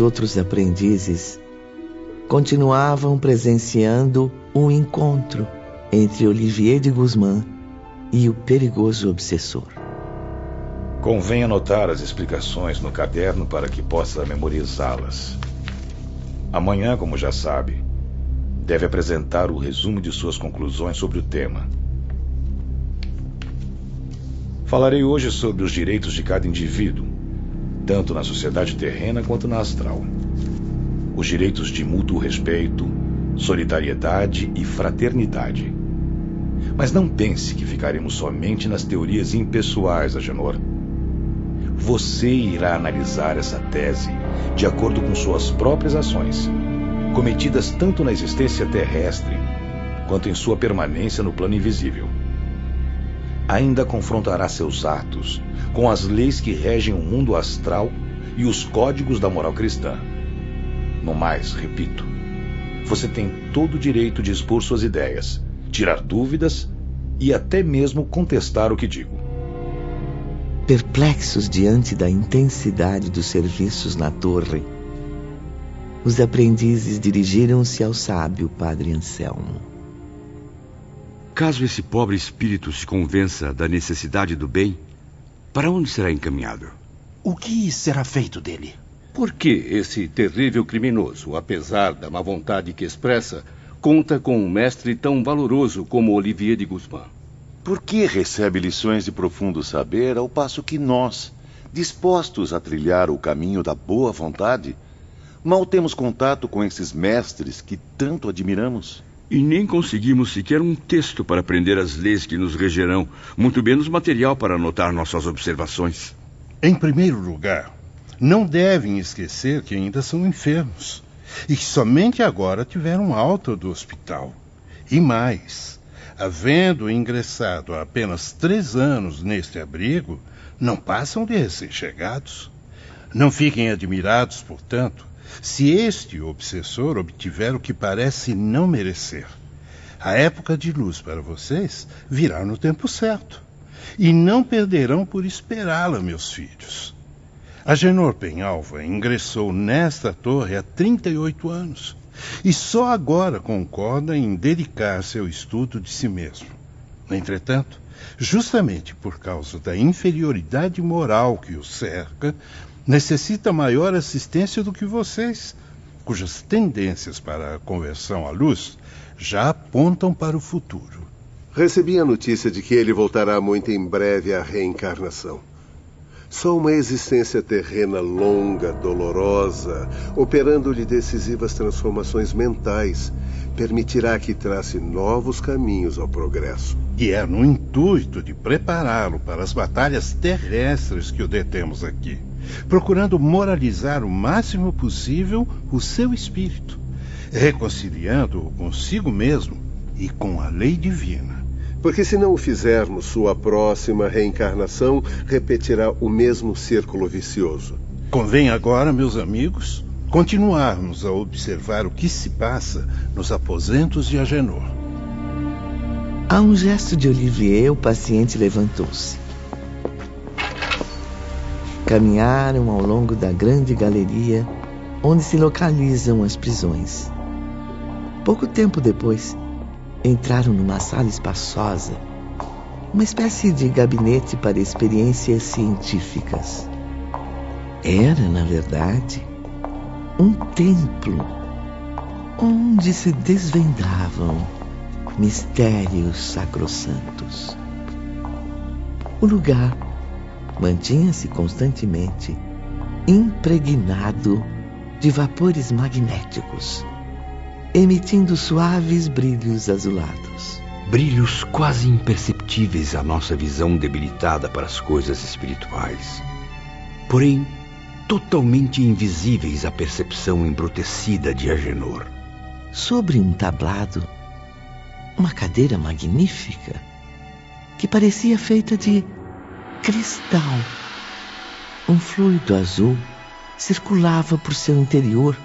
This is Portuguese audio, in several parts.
Os outros aprendizes continuavam presenciando um encontro entre Olivier de Guzmán e o perigoso obsessor. Convém anotar as explicações no caderno para que possa memorizá-las. Amanhã, como já sabe, deve apresentar o resumo de suas conclusões sobre o tema. Falarei hoje sobre os direitos de cada indivíduo, tanto na sociedade terrena quanto na astral. Os direitos de mútuo respeito, solidariedade e fraternidade. Mas não pense que ficaremos somente nas teorias impessoais, Agenor. Você irá analisar essa tese de acordo com suas próprias ações, cometidas tanto na existência terrestre quanto em sua permanência no plano invisível. Ainda confrontará seus atos com as leis que regem o mundo astral e os códigos da moral cristã. No mais, repito, você tem todo o direito de expor suas ideias, tirar dúvidas e até mesmo contestar o que digo. Perplexos diante da intensidade dos serviços na torre, os aprendizes dirigiram-se ao sábio Padre Anselmo. Caso esse pobre espírito se convença da necessidade do bem, para onde será encaminhado? O que será feito dele? Por que esse terrível criminoso, apesar da má vontade que expressa, conta com um mestre tão valoroso como Olivier de Guzmán? Por que recebe lições de profundo saber ao passo que nós, dispostos a trilhar o caminho da boa vontade, mal temos contato com esses mestres que tanto admiramos? E nem conseguimos sequer um texto para aprender as leis que nos regerão, muito menos material para anotar nossas observações. Em primeiro lugar, não devem esquecer que ainda são enfermos e que somente agora tiveram alta do hospital. E mais, havendo ingressado há apenas três anos neste abrigo, não passam de recém-chegados. Não fiquem admirados, portanto, se este obsessor obtiver o que parece não merecer. A época de luz para vocês virá no tempo certo. E não perderão por esperá-la, meus filhos. Agenor Penhalva ingressou nesta torre há 38 anos e só agora concorda em dedicar-se ao estudo de si mesmo. Entretanto, justamente por causa da inferioridade moral que o cerca, necessita maior assistência do que vocês, cujas tendências para a conversão à luz já apontam para o futuro. Recebi a notícia de que ele voltará muito em breve à reencarnação. Só uma existência terrena longa, dolorosa, operando-lhe decisivas transformações mentais, permitirá que trace novos caminhos ao progresso. E é no intuito de prepará-lo para as batalhas terrestres que o detemos aqui, procurando moralizar o máximo possível o seu espírito, reconciliando-o consigo mesmo e com a lei divina. Porque se não o fizermos, sua próxima reencarnação repetirá o mesmo círculo vicioso. Convém agora, meus amigos, continuarmos a observar o que se passa nos aposentos de Agenor. A um gesto de Olivier, o paciente levantou-se. Caminharam ao longo da grande galeria onde se localizam as prisões. Pouco tempo depois, entraram numa sala espaçosa, uma espécie de gabinete para experiências científicas. Era, na verdade, um templo onde se desvendavam mistérios sacrossantos. O lugar mantinha-se constantemente impregnado de vapores magnéticos emitindo suaves brilhos azulados. Brilhos quase imperceptíveis à nossa visão debilitada para as coisas espirituais. Porém, totalmente invisíveis à percepção embrutecida de Agenor. Sobre um tablado, uma cadeira magnífica que parecia feita de cristal. Um fluido azul circulava por seu interior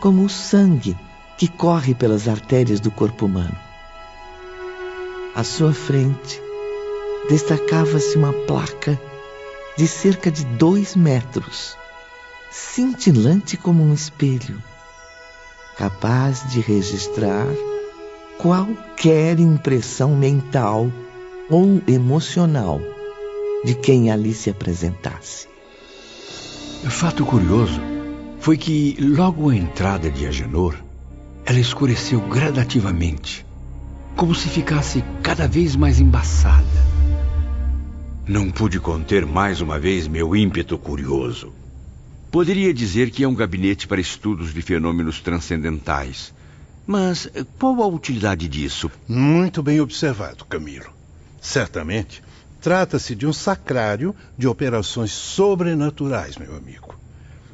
como o sangue que corre pelas artérias do corpo humano. À sua frente destacava-se uma placa de cerca de dois metros, cintilante como um espelho, capaz de registrar qualquer impressão mental ou emocional de quem ali se apresentasse. Fato curioso foi que, logo à entrada de Agenor, ela escureceu gradativamente, como se ficasse cada vez mais embaçada. Não pude conter mais uma vez meu ímpeto curioso. Poderia dizer que é um gabinete para estudos de fenômenos transcendentais. Mas qual a utilidade disso? Muito bem observado, Camilo. Certamente trata-se de um sacrário de operações sobrenaturais, meu amigo.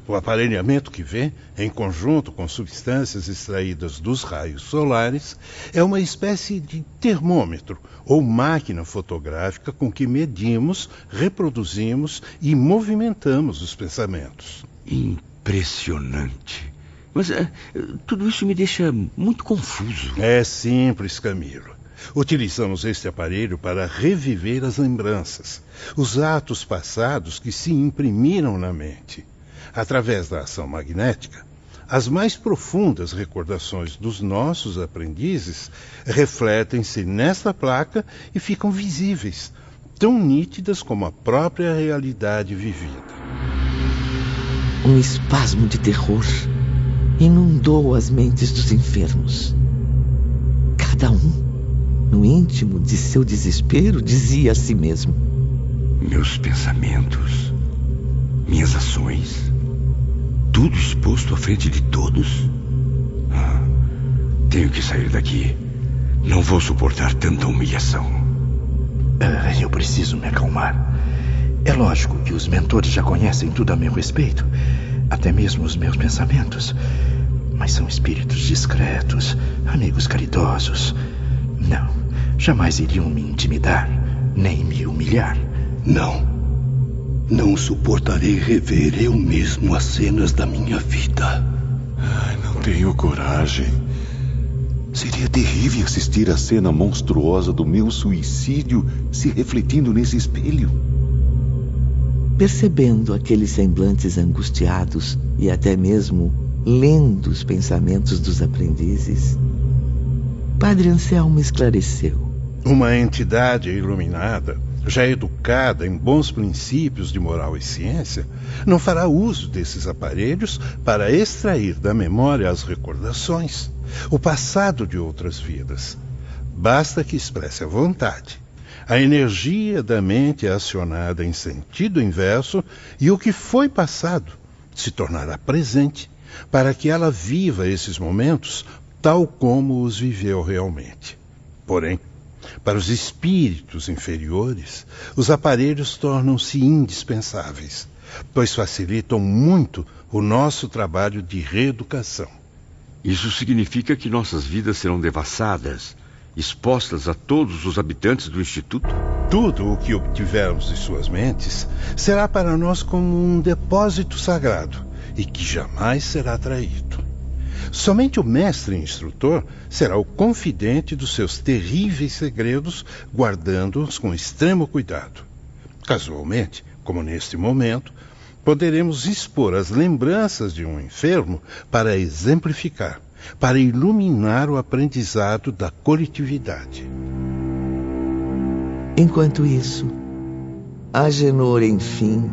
O aparelhamento que vê, em conjunto com substâncias extraídas dos raios solares, é uma espécie de termômetro ou máquina fotográfica com que medimos, reproduzimos e movimentamos os pensamentos. Impressionante. Mas é, tudo isso me deixa muito confuso. É simples, Camilo. Utilizamos este aparelho para reviver as lembranças, os atos passados que se imprimiram na mente através da ação magnética, as mais profundas recordações dos nossos aprendizes refletem-se nesta placa e ficam visíveis, tão nítidas como a própria realidade vivida. Um espasmo de terror inundou as mentes dos enfermos. Cada um, no íntimo de seu desespero, dizia a si mesmo: Meus pensamentos, minhas ações, tudo exposto à frente de todos? Ah, tenho que sair daqui. Não vou suportar tanta humilhação. Uh, eu preciso me acalmar. É lógico que os mentores já conhecem tudo a meu respeito, até mesmo os meus pensamentos. Mas são espíritos discretos, amigos caridosos. Não, jamais iriam me intimidar, nem me humilhar. Não. Não suportarei rever eu mesmo as cenas da minha vida. Ai, não tenho coragem. Seria terrível assistir a cena monstruosa do meu suicídio se refletindo nesse espelho. Percebendo aqueles semblantes angustiados e até mesmo lendo os pensamentos dos aprendizes, Padre Anselmo esclareceu. Uma entidade iluminada já educada em bons princípios de moral e ciência, não fará uso desses aparelhos para extrair da memória as recordações, o passado de outras vidas. Basta que expresse a vontade. A energia da mente acionada em sentido inverso e o que foi passado se tornará presente para que ela viva esses momentos tal como os viveu realmente. Porém, para os espíritos inferiores, os aparelhos tornam-se indispensáveis, pois facilitam muito o nosso trabalho de reeducação. Isso significa que nossas vidas serão devassadas, expostas a todos os habitantes do Instituto? Tudo o que obtivermos de suas mentes será para nós como um depósito sagrado e que jamais será traído. Somente o mestre instrutor será o confidente dos seus terríveis segredos, guardando-os com extremo cuidado. Casualmente, como neste momento, poderemos expor as lembranças de um enfermo para exemplificar, para iluminar o aprendizado da coletividade. Enquanto isso, Agenor, enfim,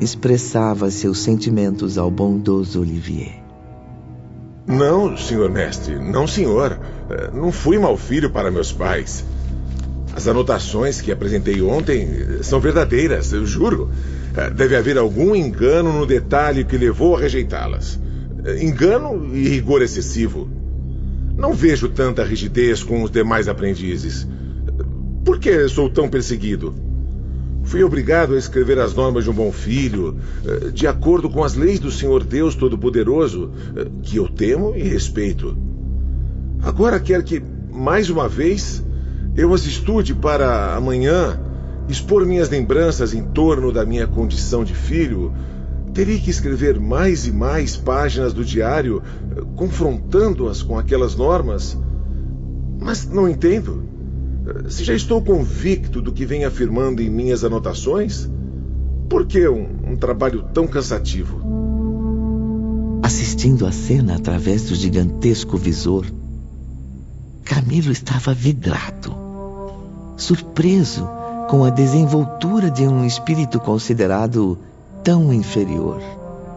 expressava seus sentimentos ao bondoso Olivier. Não, senhor mestre, não, senhor. Eh, não fui mau filho para meus pais. As anotações que apresentei ontem eh, são verdadeiras, eu juro. Eh, deve haver algum engano no detalhe que levou a rejeitá-las. Engano e rigor excessivo. Não vejo tanta rigidez com os demais aprendizes. Por que sou tão perseguido? Fui obrigado a escrever as normas de um bom filho, eh, de acordo com as leis do Senhor Deus Todo-Poderoso, eh, que eu temo e respeito. Agora quer que, mais uma vez, eu as estude para amanhã expor minhas lembranças em torno da minha condição de filho. Teria que escrever mais e mais páginas do diário, eh, confrontando-as com aquelas normas. Mas não entendo. Se já estou convicto do que vem afirmando em minhas anotações, por que um, um trabalho tão cansativo? assistindo a cena através do gigantesco visor. Camilo estava vidrado, surpreso com a desenvoltura de um espírito considerado tão inferior.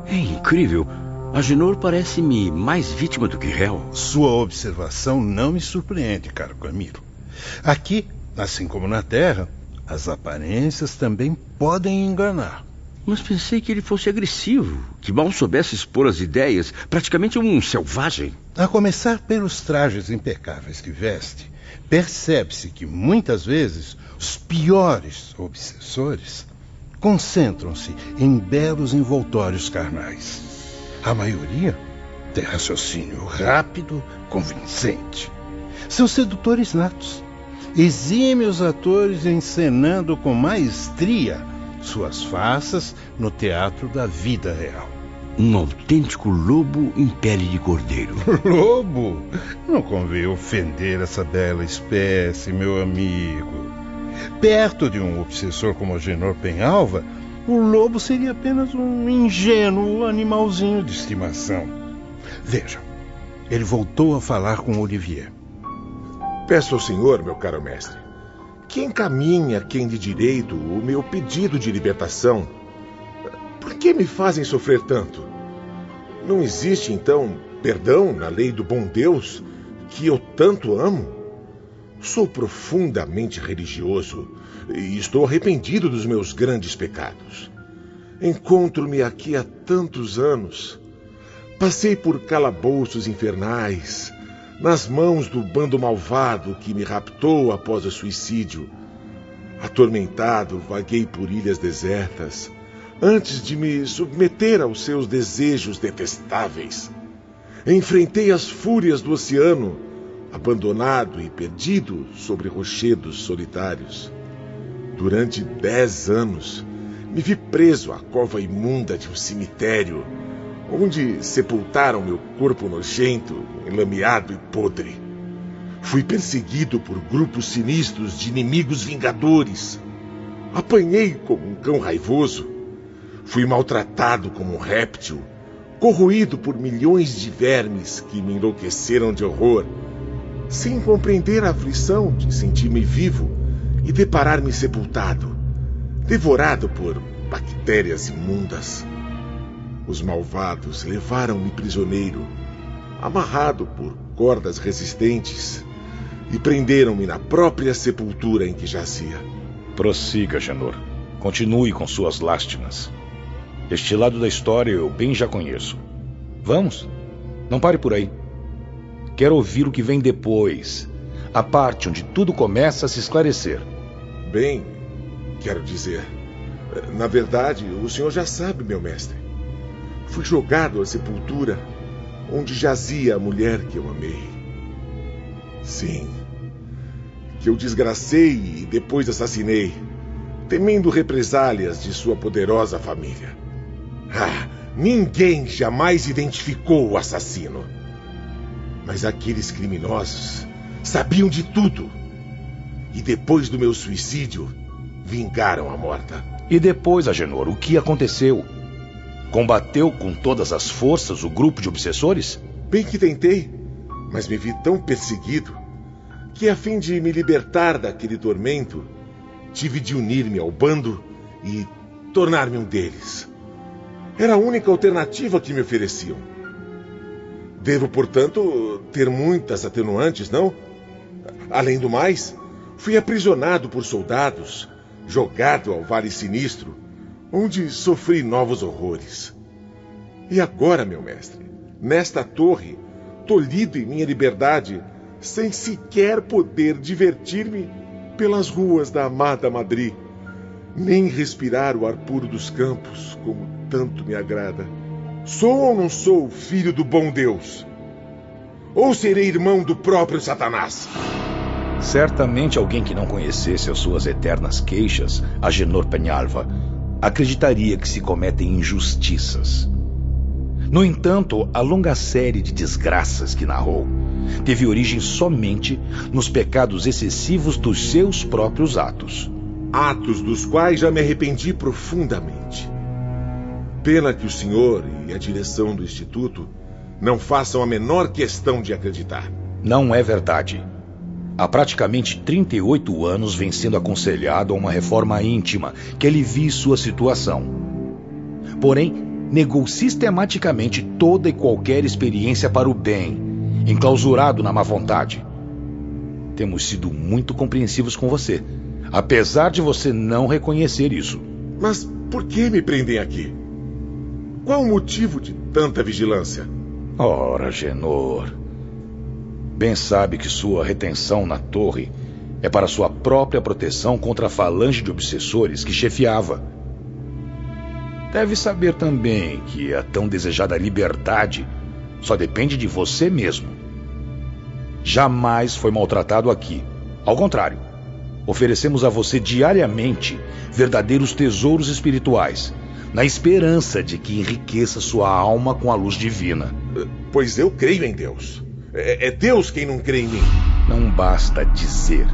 É incrível. Agenor parece-me mais vítima do que réu. Sua observação não me surpreende, caro Camilo. Aqui, assim como na Terra, as aparências também podem enganar. Mas pensei que ele fosse agressivo, que mal soubesse expor as ideias, praticamente um selvagem. A começar pelos trajes impecáveis que veste, percebe-se que muitas vezes os piores obsessores concentram-se em belos envoltórios carnais. A maioria tem raciocínio rápido, convincente. São sedutores natos, exímios atores encenando com maestria suas faces no teatro da vida real. Um autêntico lobo em pele de cordeiro. Lobo? Não convém ofender essa bela espécie, meu amigo. Perto de um obsessor como o Genor Penhalva, o lobo seria apenas um ingênuo animalzinho de estimação. Veja, ele voltou a falar com Olivier. Peço ao senhor, meu caro mestre, que encaminhe a quem de direito o meu pedido de libertação. Por que me fazem sofrer tanto? Não existe, então, perdão na lei do bom Deus que eu tanto amo? Sou profundamente religioso e estou arrependido dos meus grandes pecados. Encontro-me aqui há tantos anos. Passei por calabouços infernais, nas mãos do bando malvado que me raptou após o suicídio. Atormentado, vaguei por ilhas desertas, antes de me submeter aos seus desejos detestáveis. Enfrentei as fúrias do oceano, abandonado e perdido sobre rochedos solitários. Durante dez anos, me vi preso à cova imunda de um cemitério, onde sepultaram meu corpo nojento, enlameado e podre. Fui perseguido por grupos sinistros de inimigos vingadores. Apanhei como um cão raivoso. Fui maltratado como um réptil, corroído por milhões de vermes que me enlouqueceram de horror, sem compreender a aflição de sentir-me vivo e deparar-me sepultado, devorado por bactérias imundas. Os malvados levaram-me prisioneiro, amarrado por cordas resistentes, e prenderam-me na própria sepultura em que jazia. Prossiga, Janor. Continue com suas lástimas. Este lado da história eu bem já conheço. Vamos? Não pare por aí. Quero ouvir o que vem depois. A parte onde tudo começa a se esclarecer. Bem, quero dizer. Na verdade, o senhor já sabe, meu mestre. Fui jogado à sepultura onde jazia a mulher que eu amei. Sim, que eu desgracei e depois assassinei, temendo represálias de sua poderosa família. Ah, ninguém jamais identificou o assassino. Mas aqueles criminosos sabiam de tudo e depois do meu suicídio, vingaram a morta. E depois, Agenor, o que aconteceu? Combateu com todas as forças o grupo de obsessores? Bem que tentei, mas me vi tão perseguido que, a fim de me libertar daquele tormento, tive de unir-me ao bando e tornar-me um deles. Era a única alternativa que me ofereciam. Devo, portanto, ter muitas atenuantes, não? Além do mais, Fui aprisionado por soldados, jogado ao Vale Sinistro, onde sofri novos horrores. E agora, meu mestre, nesta torre, tolhido em minha liberdade, sem sequer poder divertir-me pelas ruas da amada Madrid, nem respirar o ar puro dos campos, como tanto me agrada. Sou ou não sou filho do bom Deus? Ou serei irmão do próprio Satanás? Certamente alguém que não conhecesse as suas eternas queixas, Agenor Penhalva, acreditaria que se cometem injustiças. No entanto, a longa série de desgraças que narrou teve origem somente nos pecados excessivos dos seus próprios atos. Atos dos quais já me arrependi profundamente. Pena que o senhor e a direção do Instituto não façam a menor questão de acreditar. Não é verdade. Há praticamente 38 anos vem sendo aconselhado a uma reforma íntima que alivie sua situação. Porém, negou sistematicamente toda e qualquer experiência para o bem, enclausurado na má vontade. Temos sido muito compreensivos com você, apesar de você não reconhecer isso. Mas por que me prendem aqui? Qual o motivo de tanta vigilância? Ora, Genor. Bem sabe que sua retenção na torre é para sua própria proteção contra a falange de obsessores que chefiava. Deve saber também que a tão desejada liberdade só depende de você mesmo. Jamais foi maltratado aqui. Ao contrário, oferecemos a você diariamente verdadeiros tesouros espirituais, na esperança de que enriqueça sua alma com a luz divina. Pois eu creio em Deus. É, é Deus quem não crê em mim. Não basta dizer.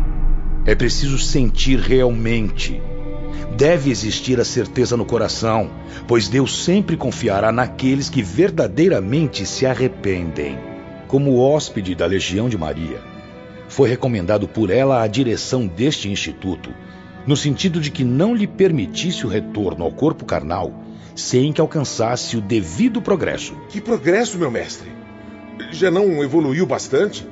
É preciso sentir realmente. Deve existir a certeza no coração, pois Deus sempre confiará naqueles que verdadeiramente se arrependem. Como hóspede da Legião de Maria, foi recomendado por ela a direção deste instituto, no sentido de que não lhe permitisse o retorno ao corpo carnal sem que alcançasse o devido progresso. Que progresso, meu mestre? Já não evoluiu bastante?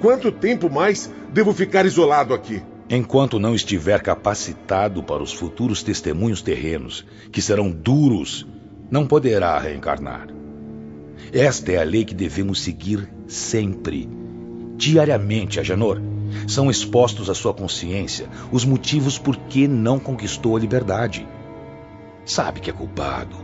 Quanto tempo mais devo ficar isolado aqui? Enquanto não estiver capacitado para os futuros testemunhos terrenos, que serão duros, não poderá reencarnar. Esta é a lei que devemos seguir sempre. Diariamente, Agenor, são expostos à sua consciência os motivos por que não conquistou a liberdade. Sabe que é culpado,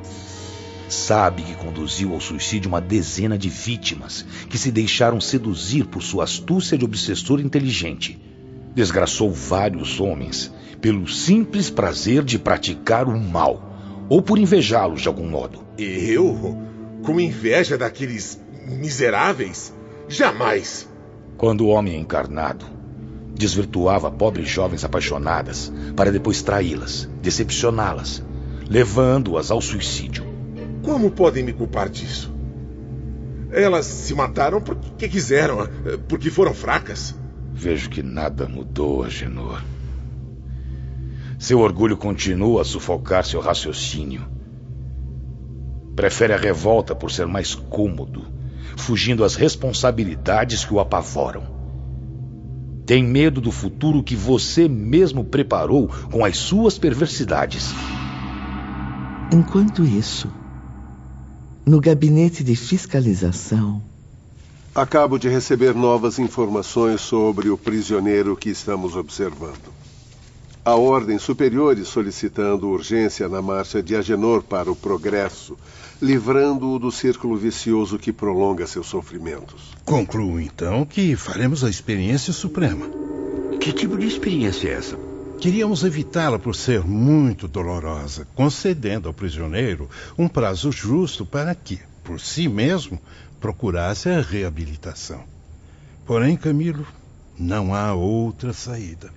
Sabe que conduziu ao suicídio uma dezena de vítimas que se deixaram seduzir por sua astúcia de obsessor inteligente. Desgraçou vários homens pelo simples prazer de praticar o mal ou por invejá-los de algum modo. Eu? Com inveja daqueles miseráveis? Jamais! Quando o homem encarnado desvirtuava pobres jovens apaixonadas para depois traí-las, decepcioná-las, levando-as ao suicídio. Como podem me culpar disso? Elas se mataram porque quiseram, porque foram fracas. Vejo que nada mudou, Agenor. Seu orgulho continua a sufocar seu raciocínio. Prefere a revolta por ser mais cômodo, fugindo às responsabilidades que o apavoram. Tem medo do futuro que você mesmo preparou com as suas perversidades. Enquanto isso, no gabinete de fiscalização. Acabo de receber novas informações sobre o prisioneiro que estamos observando. A ordens superiores solicitando urgência na marcha de Agenor para o progresso, livrando-o do círculo vicioso que prolonga seus sofrimentos. Concluo então que faremos a experiência suprema. Que tipo de experiência é essa? Queríamos evitá-la por ser muito dolorosa, concedendo ao prisioneiro um prazo justo para que, por si mesmo, procurasse a reabilitação. Porém, Camilo, não há outra saída.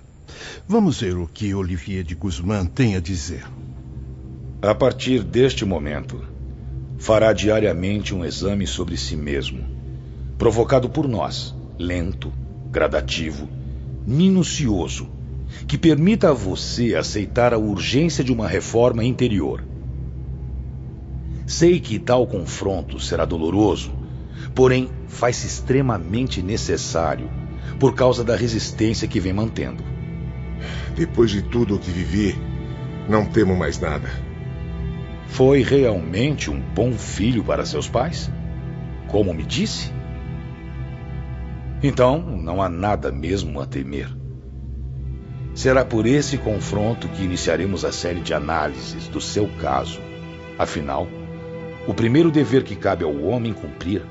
Vamos ver o que Olivier de Guzmán tem a dizer. A partir deste momento, fará diariamente um exame sobre si mesmo, provocado por nós, lento, gradativo, minucioso que permita a você aceitar a urgência de uma reforma interior. Sei que tal confronto será doloroso, porém faz-se extremamente necessário por causa da resistência que vem mantendo. Depois de tudo o que vivi, não temo mais nada. Foi realmente um bom filho para seus pais? Como me disse? Então, não há nada mesmo a temer. Será por esse confronto que iniciaremos a série de análises do seu caso. Afinal, o primeiro dever que cabe ao homem cumprir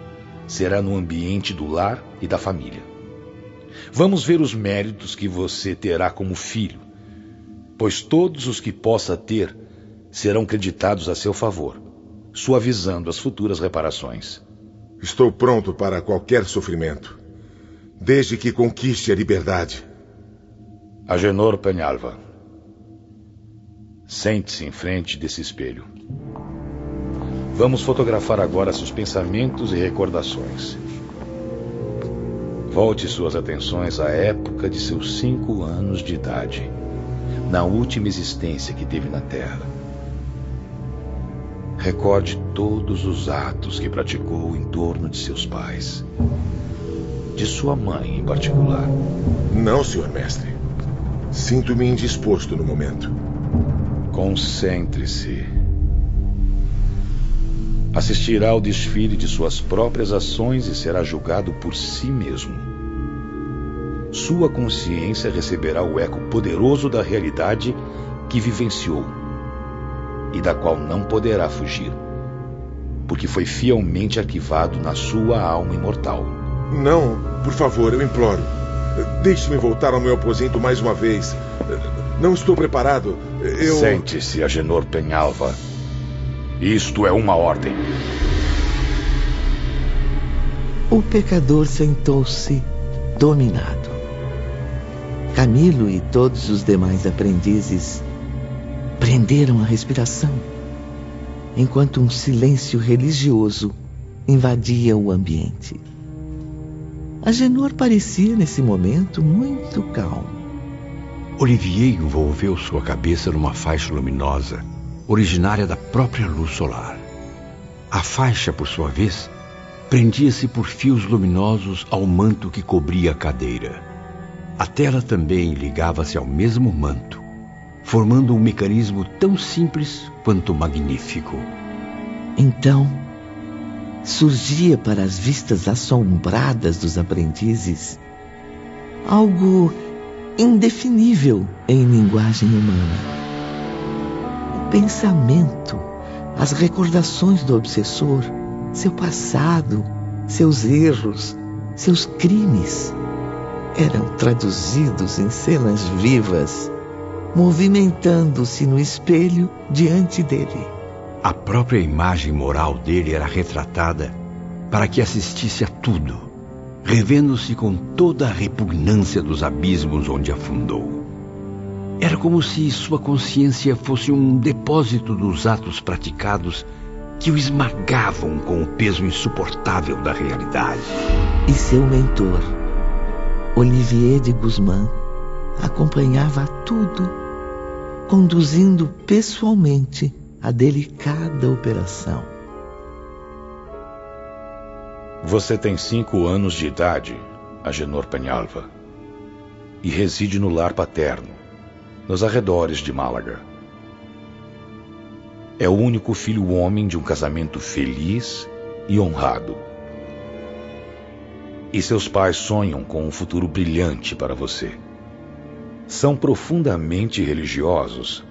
será no ambiente do lar e da família. Vamos ver os méritos que você terá como filho, pois todos os que possa ter serão creditados a seu favor, suavizando as futuras reparações. Estou pronto para qualquer sofrimento, desde que conquiste a liberdade. Agenor Penhalva. Sente-se em frente desse espelho. Vamos fotografar agora seus pensamentos e recordações. Volte suas atenções à época de seus cinco anos de idade, na última existência que teve na Terra. Recorde todos os atos que praticou em torno de seus pais, de sua mãe em particular. Não, senhor mestre. Sinto-me indisposto no momento. Concentre-se. Assistirá ao desfile de suas próprias ações e será julgado por si mesmo. Sua consciência receberá o eco poderoso da realidade que vivenciou e da qual não poderá fugir, porque foi fielmente arquivado na sua alma imortal. Não, por favor, eu imploro. Deixe-me voltar ao meu aposento mais uma vez. Não estou preparado. Eu. Sente-se, Agenor Penhalva. Isto é uma ordem. O pecador sentou-se dominado. Camilo e todos os demais aprendizes prenderam a respiração, enquanto um silêncio religioso invadia o ambiente. Agenor parecia nesse momento muito calmo. Olivier envolveu sua cabeça numa faixa luminosa originária da própria luz solar. A faixa, por sua vez, prendia-se por fios luminosos ao manto que cobria a cadeira. A tela também ligava-se ao mesmo manto, formando um mecanismo tão simples quanto magnífico. Então, surgia para as vistas assombradas dos aprendizes algo indefinível em linguagem humana pensamento, as recordações do obsessor, seu passado, seus erros, seus crimes, eram traduzidos em cenas vivas, movimentando-se no espelho diante dele. A própria imagem moral dele era retratada para que assistisse a tudo, revendo-se com toda a repugnância dos abismos onde afundou. Era como se sua consciência fosse um depósito dos atos praticados que o esmagavam com o peso insuportável da realidade. E seu mentor, Olivier de Guzmán, acompanhava tudo, conduzindo pessoalmente a delicada operação. Você tem cinco anos de idade, Agenor Penhalva, e reside no lar paterno nos arredores de Málaga. É o único filho homem de um casamento feliz e honrado. E seus pais sonham com um futuro brilhante para você. São profundamente religiosos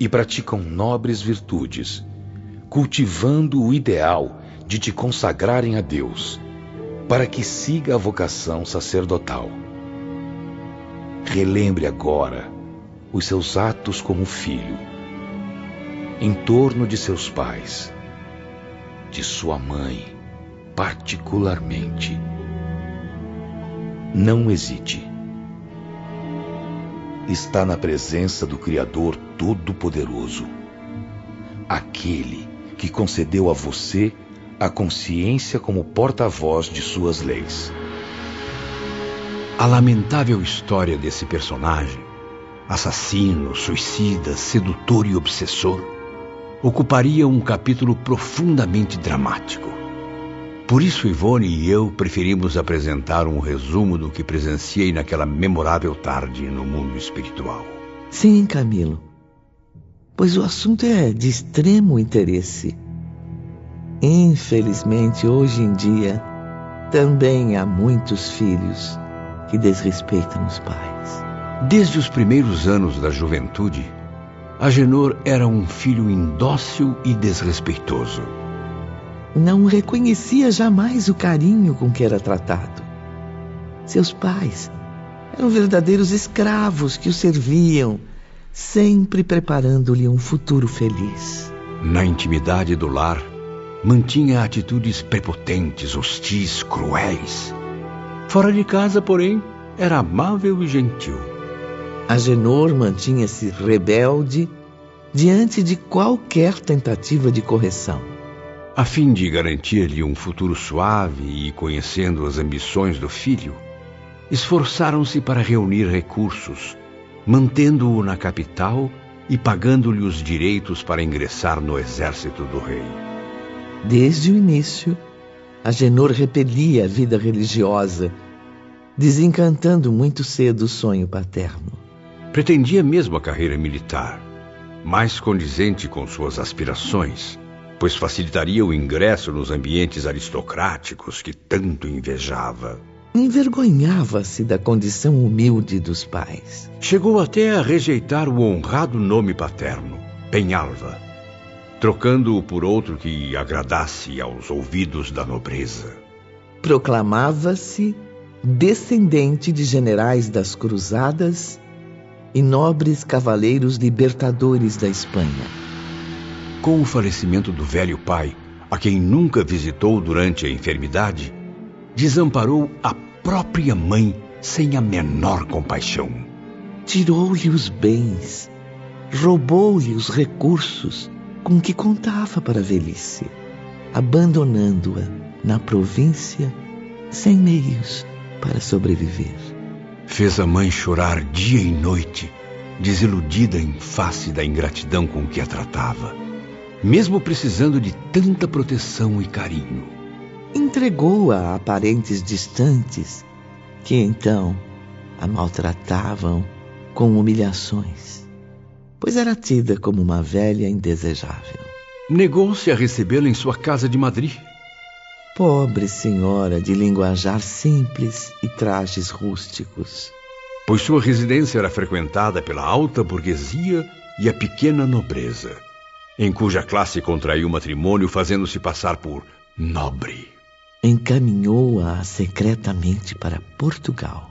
e praticam nobres virtudes, cultivando o ideal de te consagrarem a Deus, para que siga a vocação sacerdotal. Relembre agora os seus atos como filho, em torno de seus pais, de sua mãe, particularmente. Não hesite. Está na presença do Criador Todo-Poderoso, aquele que concedeu a você a consciência como porta-voz de suas leis. A lamentável história desse personagem assassino, suicida, sedutor e obsessor, ocuparia um capítulo profundamente dramático. Por isso, Ivone e eu preferimos apresentar um resumo do que presenciei naquela memorável tarde no mundo espiritual. Sim, Camilo. Pois o assunto é de extremo interesse. Infelizmente, hoje em dia, também há muitos filhos que desrespeitam os pais. Desde os primeiros anos da juventude, Agenor era um filho indócil e desrespeitoso. Não reconhecia jamais o carinho com que era tratado. Seus pais eram verdadeiros escravos que o serviam, sempre preparando-lhe um futuro feliz. Na intimidade do lar, mantinha atitudes prepotentes, hostis, cruéis. Fora de casa, porém, era amável e gentil. Agenor mantinha-se rebelde diante de qualquer tentativa de correção. A fim de garantir-lhe um futuro suave e conhecendo as ambições do filho, esforçaram-se para reunir recursos, mantendo-o na capital e pagando-lhe os direitos para ingressar no exército do rei. Desde o início, Agenor repelia a vida religiosa, desencantando muito cedo o sonho paterno. Pretendia mesmo a carreira militar, mais condizente com suas aspirações, pois facilitaria o ingresso nos ambientes aristocráticos que tanto invejava. Envergonhava-se da condição humilde dos pais. Chegou até a rejeitar o honrado nome paterno, Penhalva, trocando-o por outro que agradasse aos ouvidos da nobreza. Proclamava-se descendente de generais das cruzadas e nobres cavaleiros libertadores da Espanha. Com o falecimento do velho pai, a quem nunca visitou durante a enfermidade, desamparou a própria mãe sem a menor compaixão. Tirou-lhe os bens, roubou-lhe os recursos com que contava para a velhice, abandonando-a na província sem meios para sobreviver. Fez a mãe chorar dia e noite, desiludida em face da ingratidão com que a tratava, mesmo precisando de tanta proteção e carinho entregou-a a parentes distantes, que então a maltratavam com humilhações, pois era tida como uma velha indesejável. Negou-se a recebê-la em sua casa de Madrid. Pobre senhora de linguajar simples e trajes rústicos. Pois sua residência era frequentada pela alta burguesia e a pequena nobreza, em cuja classe contraiu matrimônio fazendo-se passar por nobre encaminhou-a secretamente para Portugal.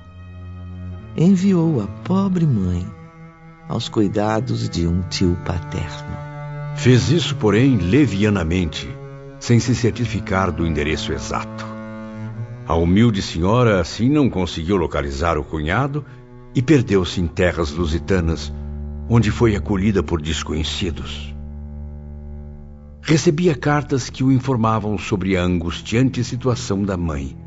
Enviou a pobre mãe aos cuidados de um tio paterno. Fez isso, porém, levianamente, sem se certificar do endereço exato. A humilde senhora assim não conseguiu localizar o cunhado e perdeu-se em terras lusitanas, onde foi acolhida por desconhecidos recebia cartas que o informavam sobre a angustiante situação da mãe,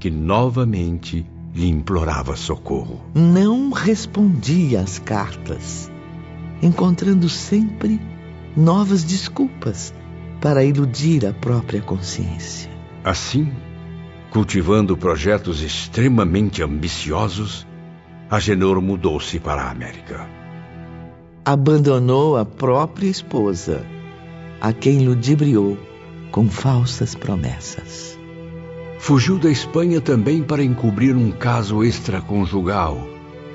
que novamente lhe implorava socorro. Não respondia às cartas, encontrando sempre novas desculpas para iludir a própria consciência. Assim, cultivando projetos extremamente ambiciosos, Agenor mudou-se para a América. Abandonou a própria esposa a quem ludibriou com falsas promessas. Fugiu da Espanha também para encobrir um caso extraconjugal,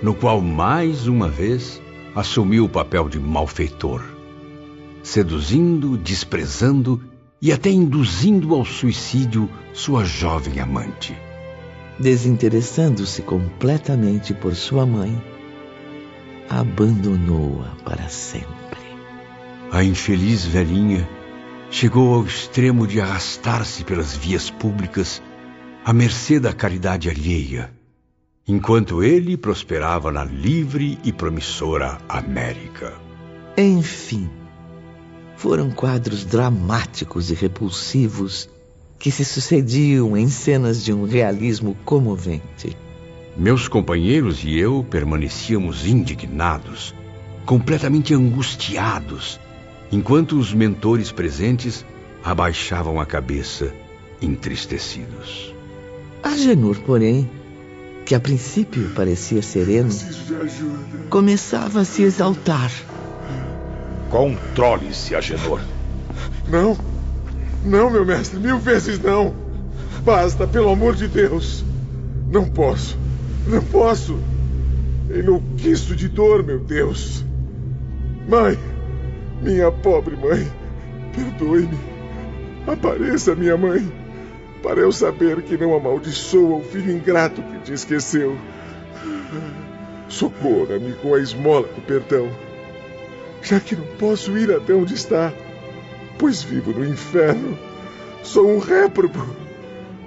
no qual mais uma vez assumiu o papel de malfeitor, seduzindo, desprezando e até induzindo ao suicídio sua jovem amante. Desinteressando-se completamente por sua mãe, abandonou-a para sempre. A infeliz velhinha chegou ao extremo de arrastar-se pelas vias públicas à mercê da caridade alheia, enquanto ele prosperava na livre e promissora América. Enfim, foram quadros dramáticos e repulsivos que se sucediam em cenas de um realismo comovente. Meus companheiros e eu permanecíamos indignados, completamente angustiados enquanto os mentores presentes abaixavam a cabeça, entristecidos. Agenor, porém, que a princípio parecia sereno, começava a se exaltar. Controle-se, Agenor. Não, não, meu mestre, mil vezes não. Basta, pelo amor de Deus. Não posso, não posso. Enlouqueço de dor, meu Deus. Mãe, minha pobre mãe, perdoe-me. Apareça, minha mãe, para eu saber que não amaldiçoa o filho ingrato que te esqueceu. Socorra-me com a esmola do perdão, já que não posso ir até onde está, pois vivo no inferno. Sou um réprobo,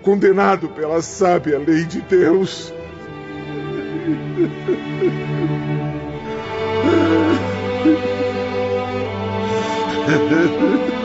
condenado pela sábia lei de Deus. Hehehehe